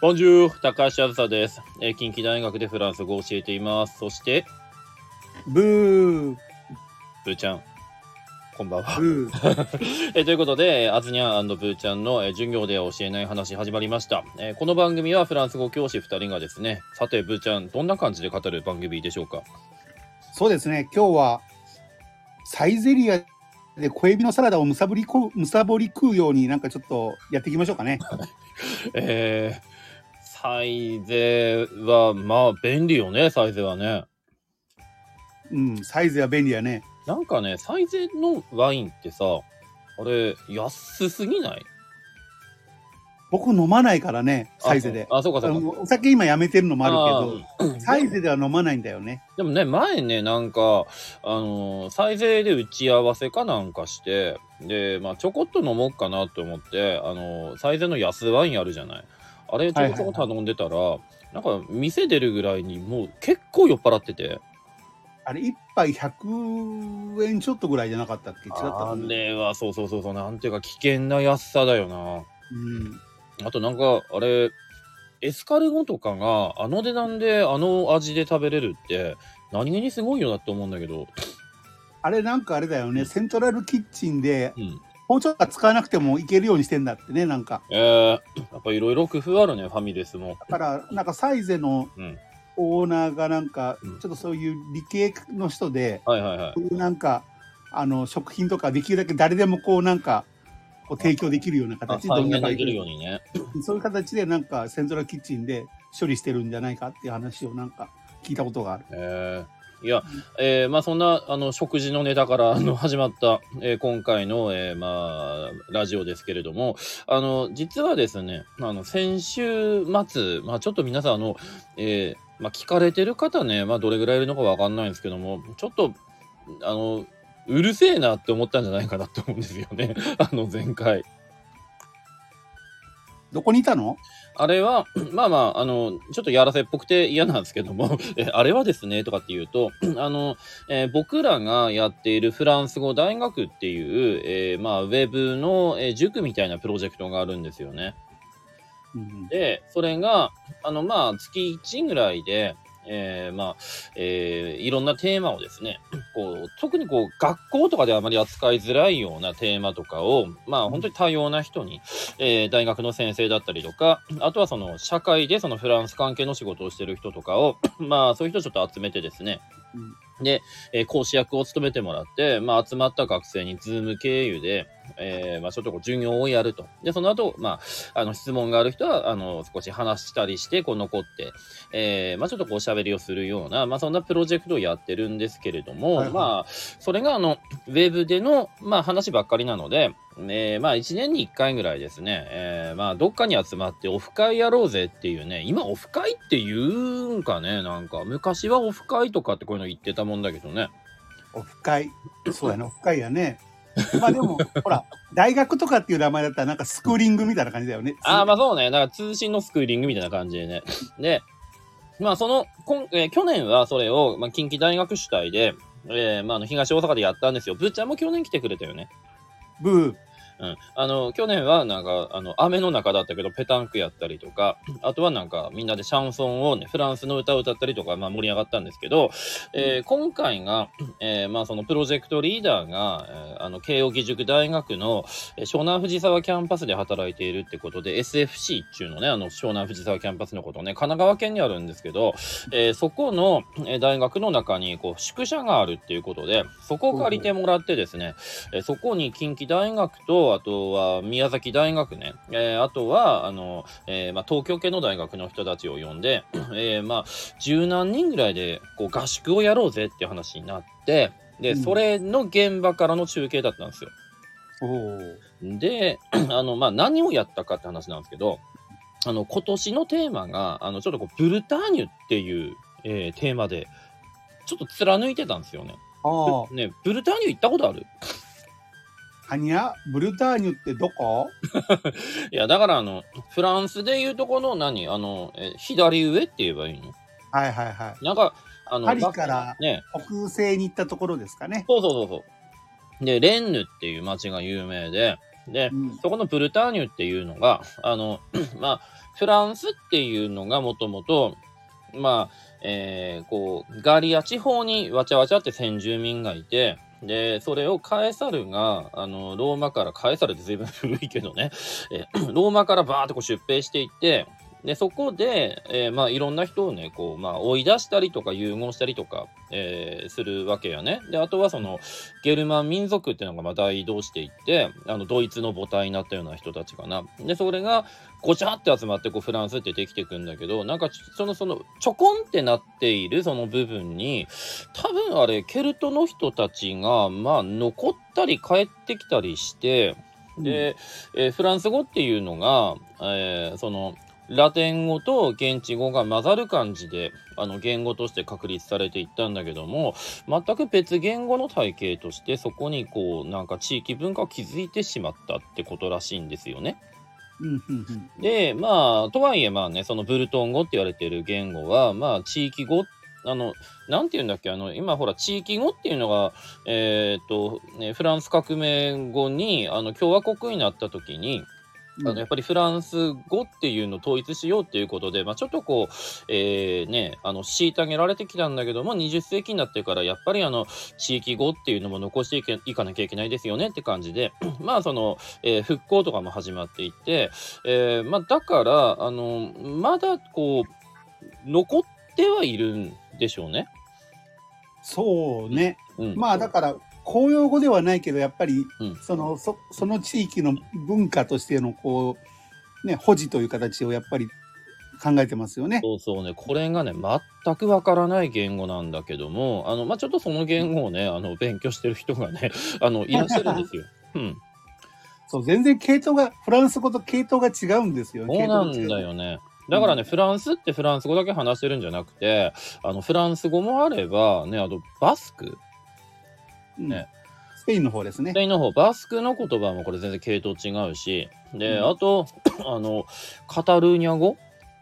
ボンジュール、高橋あずさです、えー近畿大学でフランス語を教えています。そして、ブーブーちゃん、こんばんは。ブーえーということで、アズニャンブーちゃんの、えー授業では教えない話始まりました、えーこの番組はフランス語教師2人がですね、さて、ブーちゃん、どんな感じで語る番組でしょうかそうですね今日はサイゼリアで小エビのサラダをむさぼりこむさぼり食うようになんかちょっとやっていきましょうかねえー、サイゼは、まあ、便利よね、サイゼはね。うんサイズは便利やねなんかね、サイゼのワインってさ、あれ、安すぎない？僕飲まないからねサイゼであ、そうかあそうか。のお酒今やめてるのもあるけどサイゼでは飲まないんだよねでもね、前ね、なんか、あのー、サイゼで打ち合わせかなんかして、で、まあ、ちょこっと飲もうかなと思って、あのー、サイゼの安ワインあるじゃない？あれ、ちょこちょこ頼んでたら、なんか、店出るぐらいに、もう結構酔っ払ってて、あれ一杯100円ちょっとぐらいじゃなかったっけ？違ったあれは、そうそうそうそう、なんていうか、危険な安さだよな。うん。あとなんか、あれ、エスカルゴとかが、あの値段で、あの味で食べれるって、何気にすごいよなって思うんだけど、あれなんかあれだよね。セントラルキッチンでうん。包丁が使わなくてもいけるようにしてんだってねなんかえー、やっぱいろいろ工夫あるね、ファミレスも。だからなんかサイゼのうん。オーナーがなんかうんちょっとそういう理系の人で、はいはいはいなんかあの食品とかできるだけ誰でもこうなんかこう提供できるようなあ形再どんな現できるようにね。そういう形でなんかセントラルキッチンで処理してるんじゃないかっていう話をなんか聞いたことがある。えー、いや、えー、まあそんなあの食事のネタからあの 始まった、えー今回の、えー、まあラジオですけれども、あの実はですね、あの先週末、まあちょっと皆さんあの、えー、まあ聞かれてる方ね、まあどれぐらいいるのかわかんないんですけども、ちょっとあのうるせえなって思ったんじゃないかなと思うんですよね。あの前回。どこにいたの？あれは、まあまあ、あの、ちょっとやらせっぽくて嫌なんですけども、えあれはですね、とかっていうと、あの、えー僕らがやっているフランス語大学っていう、えーまあ、ウェブの、えー塾みたいなプロジェクトがあるんですよね。うんで、それが、あの、まあ、月1ぐらいで、えーまあ、えーいろんなテーマをですね、こう、特にこう、学校とかではあまり扱いづらいようなテーマとかを、まあ、本当に多様な人に、えー大学の先生だったりとか、あとはその、社会でそのフランス関係の仕事をしてる人とかを、まあ、そういう人をちょっと集めてですね、で、えー講師役を務めてもらって、まあ、集まった学生にズーム経由で、えーまあ、ちょっとこう授業をやると。で、その後、まあ、あの、質問がある人は、あの、少し話したりして、こう残って、えーまあ、ちょっとこう喋りをするような、まあ、そんなプロジェクトをやってるんですけれども、はいはいまあ、それが、あの、ウェブでの、まあ、話ばっかりなので、えーまあ、1年に1回ぐらいですね、えーまあ、どっかに集まってオフ会やろうぜっていうね、今オフ会って言うんかね、なんか、昔はオフ会とかってこういうの言ってたもんだけどね。オフ会。そうやね、オフ会やね。まあでも、ほら、大学とかっていう名前だったらなんかスクーリングみたいな感じだよね。ああ、まあそうね。だから通信のスクーリングみたいな感じでね。で、まあその、今えー去年はそれを、まあ、近畿大学主体で、えーまああの東大阪でやったんですよ。ぶっちゃんも去年来てくれたよね。ブー。うん。あの、去年はなんか、あの、雨の中だったけど、ペタンクやったりとか、あとはなんか、みんなでシャンソンをね、フランスの歌を歌ったりとか、まあ盛り上がったんですけど、えー今回が、えーまあそのプロジェクトリーダーが、えーあの、慶應義塾大学の、えー湘南藤沢キャンパスで働いているってことで、SFC っていうのね、あの、湘南藤沢キャンパスのことね、神奈川県にあるんですけど、えーそこの、えー大学の中に、こう、宿舎があるっていうことで、そこを借りてもらってですね、えーそこに近畿大学と、あとは宮崎大学ね、えーあとは、あの、えーまあ、東京系の大学の人たちを呼んで、えーまあ、十何人ぐらいで、こう、合宿をやろうぜっていう話になって、で、うんそれの現場からの中継だったんですよ。で、あの、まあ、何をやったかって話なんですけど、あの、今年のテーマが、あの、ちょっとこう、ブルターニュっていう、えーテーマで、ちょっと貫いてたんですよね。ああ。ね、ブルターニュ行ったことある？はにゃ、ブルターニュってどこ？いや、だからあの、フランスでいうとこの何？あの、え左上って言えばいいの？はいはいはい。なんか、あの、パリからね、北西に行ったところですかね。そうそうそうそう。で、レンヌっていう街が有名で、で、うんそこのブルターニュっていうのが、あの、まあ、フランスっていうのがもともと、まあ、えーこう、ガリア地方にわちゃわちゃって先住民がいて、で、それをカエサルが、あの、ローマから、カエサルって随分古いけどね、え ローマからバーってこう出兵していって、で、そこで、えーまあ、いろんな人をね、こう、まあ、追い出したりとか、融合したりとか、えーするわけやね。で、あとはその、ゲルマン民族っていうのがまあ大移動していって、あの、ドイツの母体になったような人たちかな。で、それが、ごちゃって集まって、こう、フランスってできていくんだけど、なんか、その、その、ちょこんってなっているその部分に、多分あれ、ケルトの人たちが、まあ、残ったり帰ってきたりして、で、えーフランス語っていうのが、えーそのラテン語と現地語が混ざる感じであの言語として確立されていったんだけども全く別言語の体系としてそこにこうなんか地域文化を築いてしまったってことらしいんですよね。でまあとはいえまあねそのブルトン語って言われている言語はまあ地域語あのなんて言うんだっけあの今ほら地域語っていうのがえーっと、ね、フランス革命後にあの共和国になった時にあのやっぱりフランス語っていうのを統一しようっていうことで、まあ、ちょっとこう、えーね、あの虐げられてきたんだけども20世紀になってからやっぱりあの地域語っていうのも残していけいかなきゃいけないですよねって感じで まあその、えー復興とかも始まっていって、えーまあ、だからあのまだこう残ってはいるんでしょうね。そうね。うん、まあだから公用語ではないけどやっぱりうんそのそその地域の文化としてのこうね保持という形をやっぱり考えてますよね。そうそうね、これがね、全くわからない言語なんだけども、あの、まあ、ちょっとその言語をね、あの、勉強してる人がね、あの、いらっしゃるんですよ。うん。そう全然系統がフランス語と系統が違うんですよ。そうなんだよね。だからね、フランスってフランス語だけ話してるんじゃなくて、あの、フランス語もあれば、ね、あと、バスク、うんね。スペインの方ですね。ス。ペインの方、バスクの言葉もこれ全然系統違うし、で、うん。あと、あの、カタルーニャ語？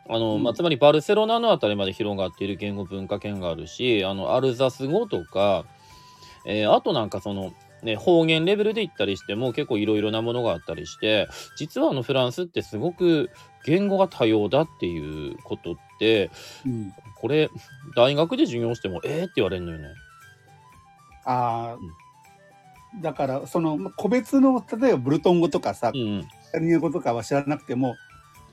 あの、うん。まあ、つまりバルセロナのあたりまで広がっている言語文化圏があるし、あの、アルザス語とか、えーあとなんかその、ね、方言レベルで言ったりしても結構いろいろなものがあったりして、実はあのフランスってすごく言語が多様だっていうことって、うん、これ、大学で授業しても、えーって言われるのよね。ああ、だからその個別の例えばブルトン語とかさ、うん。カタルーニャ語とかは知らなくても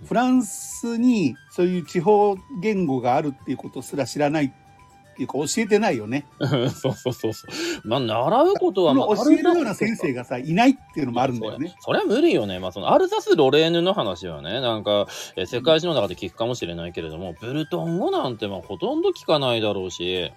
フランスにそういう地方言語があるっていうことすら知らないっていうか教えてないよね。そうそうそうそう。まあ、習うことは、そまあ、の教えるような先生がさいないっていうのもあるんだよね。それは無理よね。まあ、そのアルザス・ロレーヌの話はね、なんか、えー世界史の中で聞くかもしれないけれども、ブルトン語なんてまあほとんど聞かないだろうし、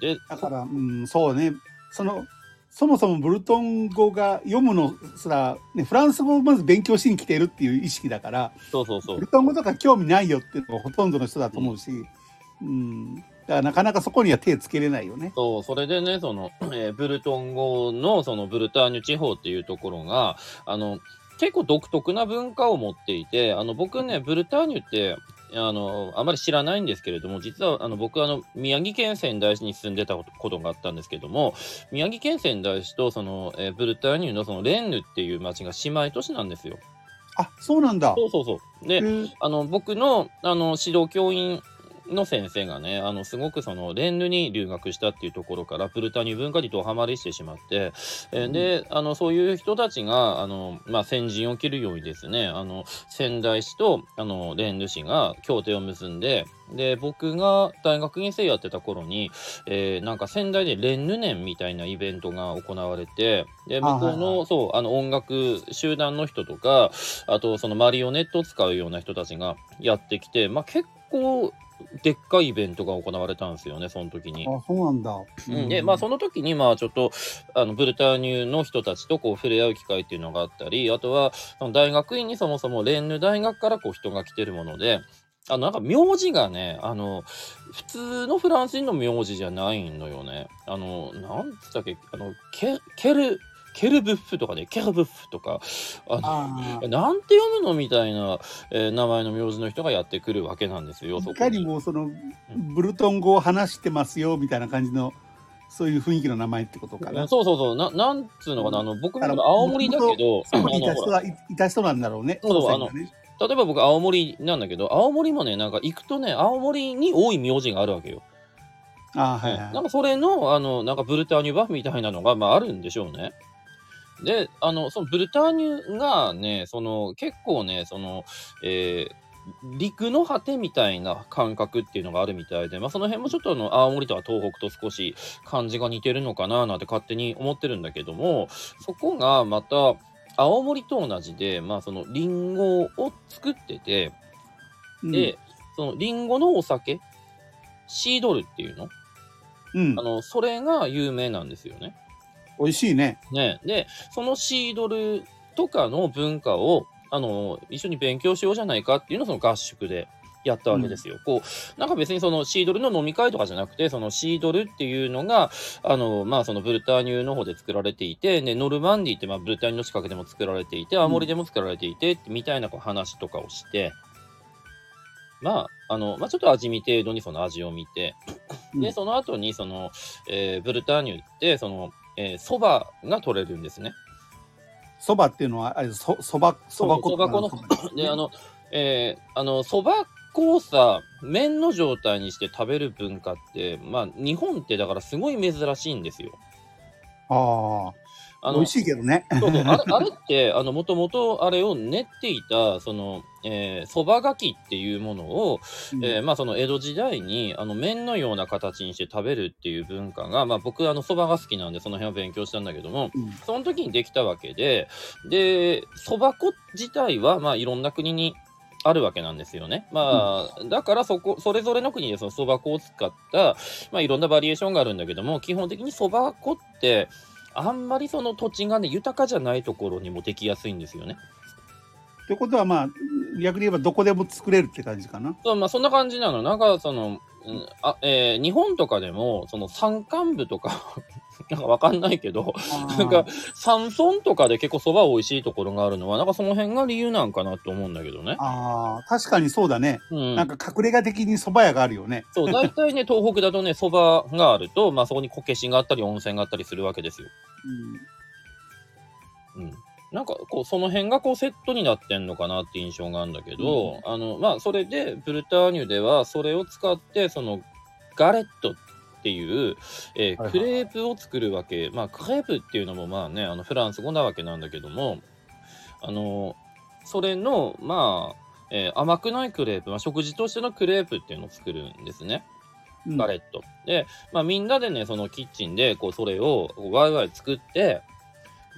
で、だから、うん、そうねそのそもそもブルトン語が読むのすら、ね、フランス語をまず勉強しに来てるっていう意識だからそうそうそうブル。トン語とか興味ないよっていうのがほとんどの人だと思うし、うん、だからなかなかそこには手つけれないよね。そう、それでね、その、えーブルトン語の、そのブルターニュ地方っていうところが、あの、結構独特な文化を持っていて、あの、僕ね、ブルターニュって、あの、あまり知らないんですけれども、実は、あの、僕、あの、宮城県仙台市に住んでたことがあったんですけども、宮城県仙台市と、その、えーブルターニュの、その、レンヌっていう町が姉妹都市なんですよ。あそうなんだ。そうそうそう。で、あの僕のあの指導教員の先生がねあのすごくそのレンヌに留学したっていうところからブルターニュ文化にドハマりしてしまって、えーであのそういう人たちがあの、まあ、先陣を切るようにですねあの仙台市とあのレンヌ市が協定を結んでで僕が大学院生やってた頃に、えーなんか仙台でレンヌ年みたいなイベントが行われてで向こうの,、はいはそうあの音楽集団の人とかあとそのマリオネットを使うような人たちがやってきて、まあ、結構でっかいイベントが行われたんですよねその時に。あそうなんだ。うん、でまあその時にまあちょっとあのブルターニュの人たちとこう触れ合う機会っていうのがあったりあとはその大学院にそもそもレンヌ大学からこう人が来てるものであのなんか名字がねあの普通のフランス人の名字じゃないのよね。あのなんつったっけあのケケルケルブッフとかねケルブッフとかあのああなんて読むのみたいな、えー名前の名字の人がやってくるわけなんですよ。いかにもそのブルトン語を話してますよみたいな感じのそういう雰囲気の名前ってことかな。そうそうそう、ななんつうのかな、あの僕も青森だけど、あのいた人はいいた人なんだろうね。そうそう祖先がね例えば僕青森なんだけど、青森もね、なんか行くとね、青森に多い名字があるわけよ。あーはいはい。なんかそれの、あの、なんかブルターニュバフみたいなのが、まああるんでしょうね。で、あの、そのブルターニュがね、その結構ね、その、えー陸の果てみたいな感覚っていうのがあるみたいで、まあ、その辺もちょっとあの青森とは東北と少し感じが似てるのかななんて勝手に思ってるんだけどもそこがまた青森と同じで、まあ、そのリンゴを作っててうん。で、そのリンゴのお酒シードルっていうの？うん。あ、のそれが有名なんですよね。美味しいね。ねでそのシードルとかの文化をあの一緒に勉強しようじゃないかっていうのをその合宿でやったわけですよ。こうなんか別にそのシードルの飲み会とかじゃなくてそのシードルっていうのがあのまあそのブルターニュの方で作られていて、ね、ノルマンディってまあブルターニュの近くでも作られていて青森でも作られていて、みたいなこう話とかをして。まあ、あの、まあ、ちょっと味見程度にその味を見て、で、うんその後にその、えーブルターニュって、その、えー、蕎麦が取れるんですね。そばっていうのは、あれ、そ、そば、そば粉そば粉の で、あの、えーあの、蕎麦粉をさ、麺の状態にして食べる文化って、まあ、日本ってだからすごい珍しいんですよ。ああ、あの美味しいけどね。そうそうあれあれって、あの、もともとあれを練っていた、その、えー、蕎麦がきっていうものを、うんえーまあその江戸時代にあの麺のような形にして食べるっていう文化が、まあ僕あの蕎麦が好きなんでその辺を勉強したんだけども、うんその時にできたわけで、で、蕎麦粉自体はまあいろんな国にあるわけなんですよね。まあ、だからそこ、それぞれの国でその蕎麦粉を使った、まあいろんなバリエーションがあるんだけども、基本的に蕎麦粉って、あんまりその土地がね、豊かじゃないところにもできやすいんですよね。ってことは、まあ、逆に言えばどこでも作れるって感じかな。そうまあそんな感じなの。なんかその、うんあえー日本とかでも、その山間部とか、なんかわかんないけど、なんか山村とかで結構そば美味しいところがあるのは、なんかその辺が理由なんかなと思うんだけどね。ああ、確かにそうだね。うん。なんか隠れ家的に蕎麦屋があるよね。そう、大体ね、東北だとね、そばがあると、まあそこにこけしがあったり、温泉があったりするわけですよ。うん。なんかこう、その辺がこうセットになってんのかなって印象があるんだけど、あの、まあそれで、ブルターニュではそれを使って、その、ガレットっていう、えークレープを作るわけ。まあクレープっていうのもまあね、あのフランス語なわけなんだけども、あの、それの、まあ、えー甘くないクレープ、まあ、食事としてのクレープっていうのを作るんですね。うんガレット。で、まあ、みんなでね、そのキッチンで、こう、それをワイワイ作って、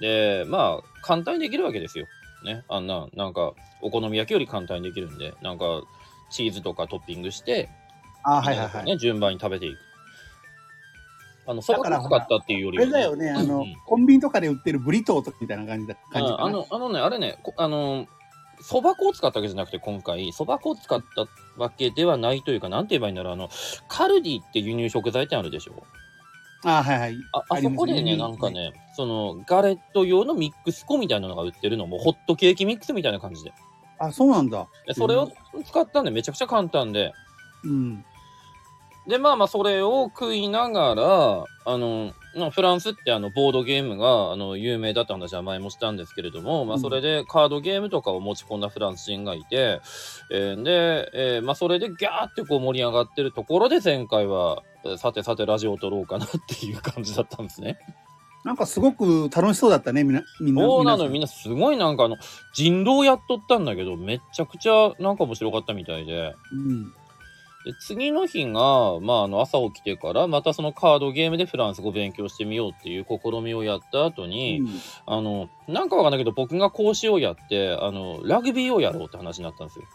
で、まあ、簡単にできるわけですよ。ね。あんな、なんか、お好み焼きより簡単にできるんで、なんか、チーズとかトッピングして、あーはいはいはい。ね、順番に食べていく。あの、そばだから粉使ったっていうよりあれだよね、あの、うんコンビニとかで売ってるブリトーとかみたいな感じだ感じかな。ああの、あのね、あれね、こあの、そば粉を使ったわけじゃなくて、今回、そば粉を使ったわけではないというか、なんて言えばいいんだろう、あの、カルディって輸入食材ってあるでしょ？あーはいはい。ああそこでね、ねなんかね、その、ガレット用のミックス粉みたいなのが売ってるのも、ホットケーキミックスみたいな感じで。あ、そうなんだ。でそれを使ったんで、めちゃくちゃ簡単で。うん。で、まあまあ、それを食いながら、あの、まあフランスってあの、ボードゲームが、あの、有名だった話は前もしたんですけれども、まあ、うんそれでカードゲームとかを持ち込んだフランス人がいて、えーで、えーまあ、それでギャーってこう盛り上がってるところで、前回は、えーさてさてラジオを撮ろうかなっていう感じだったんですね。なんかすごく楽しそうだったね、みんな。みんなそうなのみんなすごいなんかあの、人狼やっとったんだけど、めちゃくちゃなんか面白かったみたいで。うん。で次の日が、まあ、あの朝起きてからまたそのカードゲームでフランス語勉強してみようっていう試みをやった後に、うんあのなんかわかんないけど僕が講師をやってあのラグビーをやろうって話になったんですよ。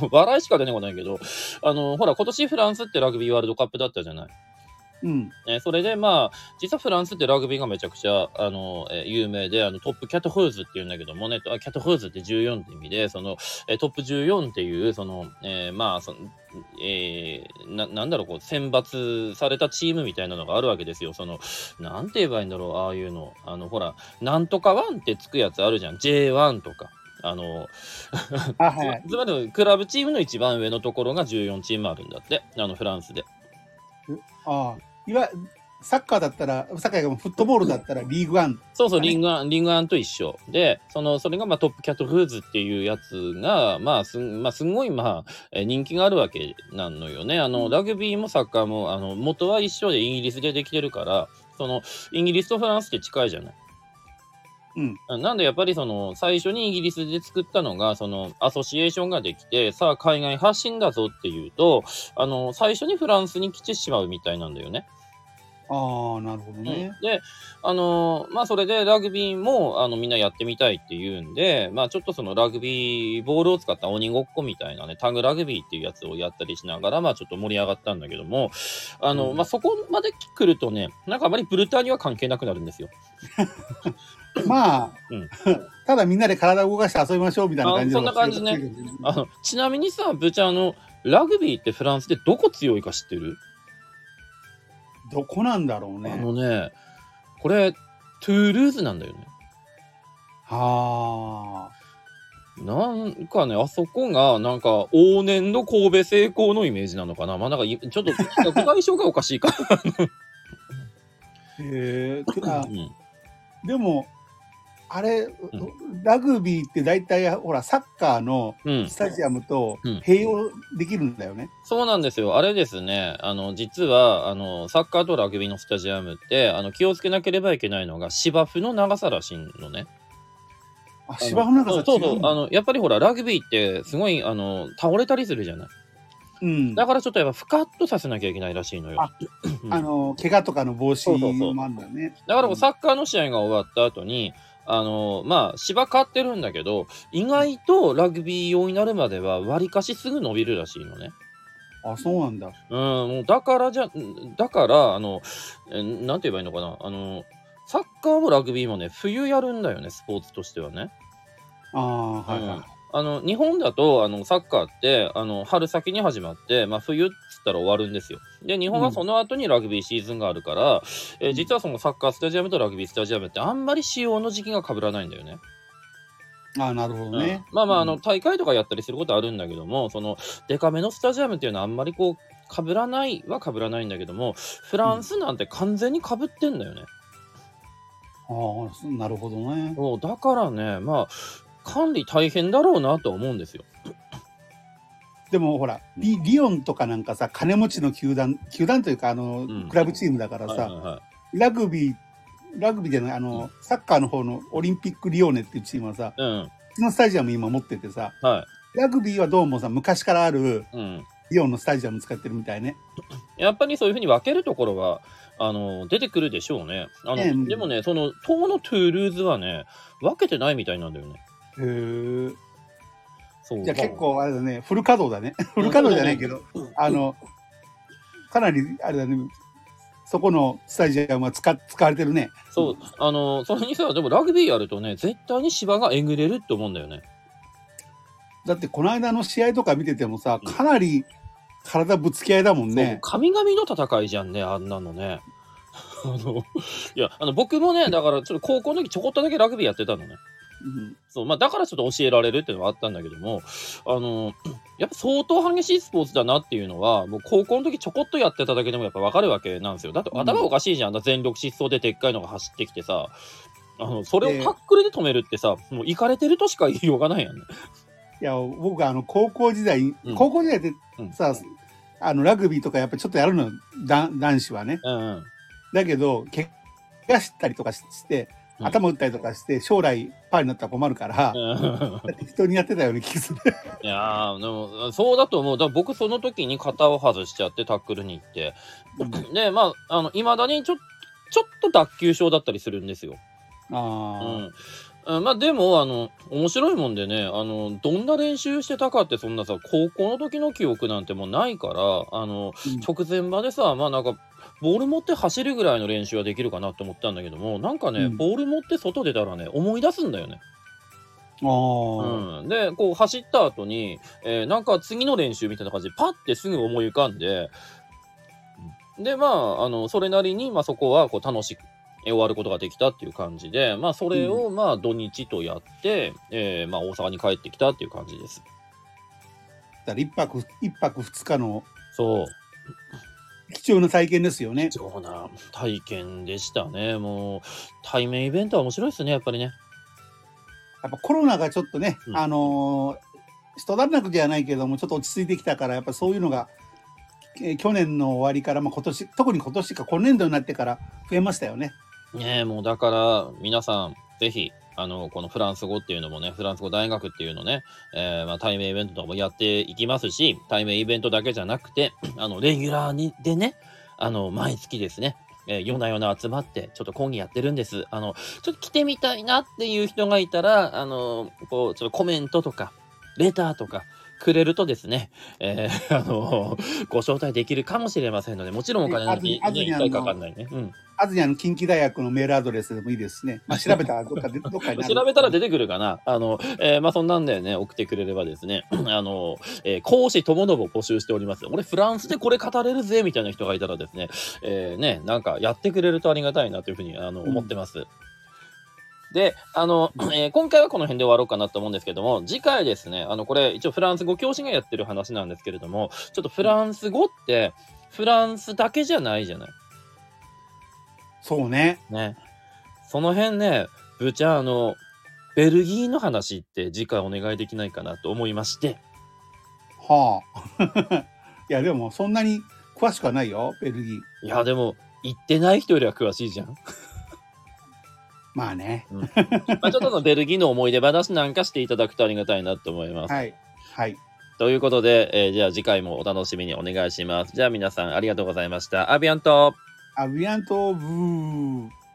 も う笑いしか出てこないけどあのほら今年フランスってラグビーワールドカップだったじゃない。うん。ね、それでまあ実はフランスってラグビーがめちゃくちゃあの、えー有名であのトップキャットフーズっていうんだけどもねあキャットフーズって14って意味でその、えートップ14っていうその、えーまあそのえーななんだろうこう選抜されたチームみたいなのがあるわけですよそのなんて言えばいいんだろうああいうのあのほらなんとかワンってつくやつあるじゃん J1 とか。あのあ、はいはい。つつまりクラブチームの一番上のところが14チームあるんだってあのフランスで。あいわサッカーだったら、サッカーがフットボールだったらリーグワン。そうそう、リングアン、リングアンと一緒。で、その、それが、まあ、トップキャットフーズっていうやつが、まあ、すん、まあ、すごい、まあ、えー人気があるわけなのよね。あの、うんラグビーもサッカーも、あの、元は一緒でイギリスでできてるから、その、イギリスとフランスって近いじゃない？うん。なんでやっぱりその最初にイギリスで作ったのがそのアソシエーションができてさあ海外発信だぞっていうとあの最初にフランスに来てしまうみたいなんだよね。ああ、なるほどね。で、あのーまあ、それでラグビーも、あの、みんなやってみたいっていうんで、まあ、ちょっとそのラグビー、ボールを使った鬼ごっこみたいなね、タグラグビーっていうやつをやったりしながら、まあ、ちょっと盛り上がったんだけども、あの、うん。まあ、そこまで来るとね、なんかあまりブルターには関係なくなるんですよ。まあ、うん。ただみんなで体を動かして遊びましょうみたいな感じそんな感じね。ああの、ちなみにさ、ブチャーの、ラグビーってフランスでどこ強いか知ってる、どこなんだろうあね。のね、これ、トゥールーズなんだよね。はあ。なんかね、あそこが、なんか、往年の神戸製鋼のイメージなのかな。まあ、なんかい、ちょっと、対象がおかしいか。へえ。あ うんでも、あれ、んラグビーって大体、ほら、サッカーのうんス。タジアムとうん併用できるんだよね。そうなんですよ。あれですね、あの、実は、あの、サッカーとラグビーのスタジアムって、あの、気をつけなければいけないのが、芝生の長さらしいのね。あ、芝生の中そうそうそう。あの、やっぱりほら、ラグビーって、すごい、あの、倒れたりするじゃない。うん。だからちょっとやっぱ、ふかっとさせなきゃいけないらしいのよ。あうんあの、怪我とかの防止もあるんだよね。だからサッカーの試合が終わった後に、あのまあ芝買ってるんだけど意外とラグビー用になるまではわりかしすぐ伸びるらしいのね。あ、そうなんだ。うん、もうだからじゃだからあのえなんて言えばいいのかなあのサッカーもラグビーもね冬やるんだよねスポーツとしてはね。ああ、はいはい。あの日本だとあのサッカーってあの春先に始まって、まあ、冬っつったら終わるんですよ。で日本はその後にラグビーシーズンがあるから、えー実はそのサッカースタジアムとラグビースタジアムってあんまり使用の時期が被らないんだよね。ああ、なるほどね。うんまあまああのうん大会とかやったりすることあるんだけどもそのデカめのスタジアムっていうのはあんまりこう被らないは被らないんだけどもフランスなんて完全に被ってんだよね。ああ、そなるほどね。そうだからねまあ管理大変だろうなとは思うんですよ。でもほら、リヨンとかなんかさ、金持ちの球団、球団というか、あの、んクラブチームだからさ、はいはいはいラグビー、ラグビーじゃない、あの、サッカーの方のオリンピックリヨネっていうチームはさ、うんうちのスタジアム今持っててさ、はラグビーはどうもさ、昔からあるいうん、リヨンのスタジアム使ってるみたいね。やっぱりそういうふうに分けるところはあの出てくるでしょうね。あのええでもねその東のトゥールーズはね分けてないみたいなんだよね。へえ。そうじゃあ結構あれだね、フル稼働だね。フル稼働じゃないけど、あの、かなりあれだね、そこのスタジアムは使使われてるね。そう、あの、それにさ、でもラグビーやるとね、絶対に芝がえぐれるって思うんだよね。だってこの間の試合とか見ててもさ、かなり体ぶつけ合いだもんね。神々の戦いじゃんね、あんなのね。あの、いや、あの、僕もね、だから、ちょっと高校の時ちょこっとだけラグビーやってたのね。うんそう、まあ、だからちょっと教えられるっていうのはあったんだけども、あの、やっぱ相当激しいスポーツだなっていうのは、もう高校の時ちょこっとやってただけでもやっぱわかるわけなんですよ。だって頭おかしいじゃん、あんな全力疾走ででっかいのが走ってきてさ、あの、それをタックルで止めるってさ、もう行かれてるとしか言いようがないやんね。いや、僕はあの、高校時代、うん高校時代ってうんさ、あの、ラグビーとかやっぱりちょっとやるのよ、だ男子はね。うんうん。だけど、怪我したりとかしして、うん頭打ったりとかして、将来パーになったら困るから、うん適当にやってたような気がする。いやーでもそうだと思う。だ僕その時に型を外しちゃってタックルに行って。で、まあ、あの、未だにちょ、ちょっと脱臼症だったりするんですよ。うあん。うんまあでも、あの、面白いもんでね、あの、どんな練習してたかってそんなさ、高校の時の記憶なんてもうないから、あの、ー直前場でさ、まあなんか、ボール持って走るぐらいの練習はできるかなと思ったんだけども、なんかね、うん。ボール持って外出たらね、思い出すんだよね。あー。うん、でこう走った後に、えーなんか次の練習みたいな感じでパッてすぐ思い浮かんででまああのそれなりに、まあ、そこはこう楽しくえー終わることができたっていう感じでまあそれをまあ土日とやって、えーまあ、大阪に帰ってきたっていう感じです。だから一泊、一泊二日のそう貴重な体験ですよね。貴重な体験でしたね。もう、対面イベントは面白いですね、やっぱりね。やっぱコロナがちょっとね、うんあのー人だらけじゃないけども、ちょっと落ち着いてきたから、やっぱそういうのが、えー去年の終わりから、まあ、今年、特に今年か今年度になってから増えましたよね。ねえ、もうだから、皆さん、ぜひ、あの、このフランス語っていうのもね、フランス語大学っていうのね、えーまあ、対面イベントとかもやっていきますし、対面イベントだけじゃなくて、あの、レギュラーにでね、あの、毎月ですね、えー夜な夜な集まって、ちょっと講義やってるんです。あの、ちょっと来てみたいなっていう人がいたら、あの、こう、ちょっとコメントとか、レターとか、くれるとですね、えー あの、ご招待できるかもしれませんので、もちろんお金のあずあずに一回かかんないね。うん。アズニアの近畿大学のメールアドレスでもいいですね。まあ、調べたらどっかで、どっか調べたら出てくるかな。あの、えーまあ、そんなんだよね、送ってくれればですね、あの、えー講師ともども募集しております。俺、フランスでこれ語れるぜ、みたいな人がいたらですね、えーね、なんかやってくれるとありがたいなというふうに、あの、うん思ってます。で、あの、えー今回はこの辺で終わろうかなと思うんですけども、次回ですね、あの、これ、一応フランス語教師がやってる話なんですけれども、ちょっとフランス語って、フランスだけじゃないじゃない？そうね。ね。その辺ね、ぶちゃあの、ベルギーの話って次回お願いできないかなと思いまして、はあ。いや、でもそんなに詳しくはないよ、ベルギー。いや、でも、行ってない人よりは詳しいじゃん。まあね。まあちょっとのベルギーの思い出話なんかしていただくとありがたいなと思います。はい。はい。ということで、えーじゃあ次回もお楽しみにお願いします。じゃあ皆さんありがとうございました。アビアントアビアントブー。